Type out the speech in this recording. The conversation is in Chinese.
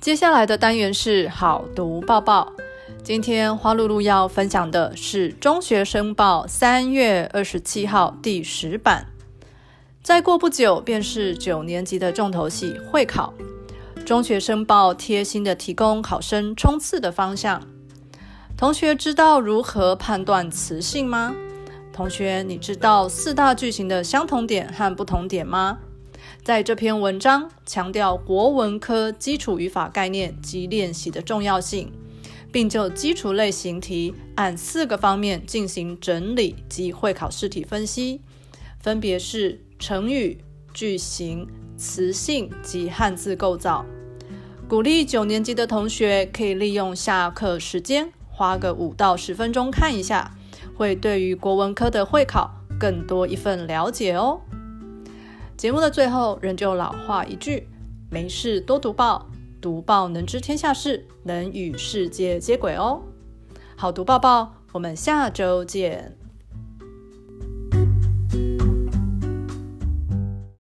接下来的单元是好读报报。今天花露露要分享的是《中学生报》三月二十七号第十版。再过不久便是九年级的重头戏会考，《中学生报》贴心的提供考生冲刺的方向。同学知道如何判断词性吗？同学，你知道四大句型的相同点和不同点吗？在这篇文章强调国文科基础语法概念及练习的重要性，并就基础类型题按四个方面进行整理及会考试题分析，分别是成语、句型、词性及汉字构造。鼓励九年级的同学可以利用下课时间，花个五到十分钟看一下，会对于国文科的会考更多一份了解哦。节目的最后，仍旧老话一句：没事多读报，读报能知天下事，能与世界接轨哦。好读报报，我们下周见。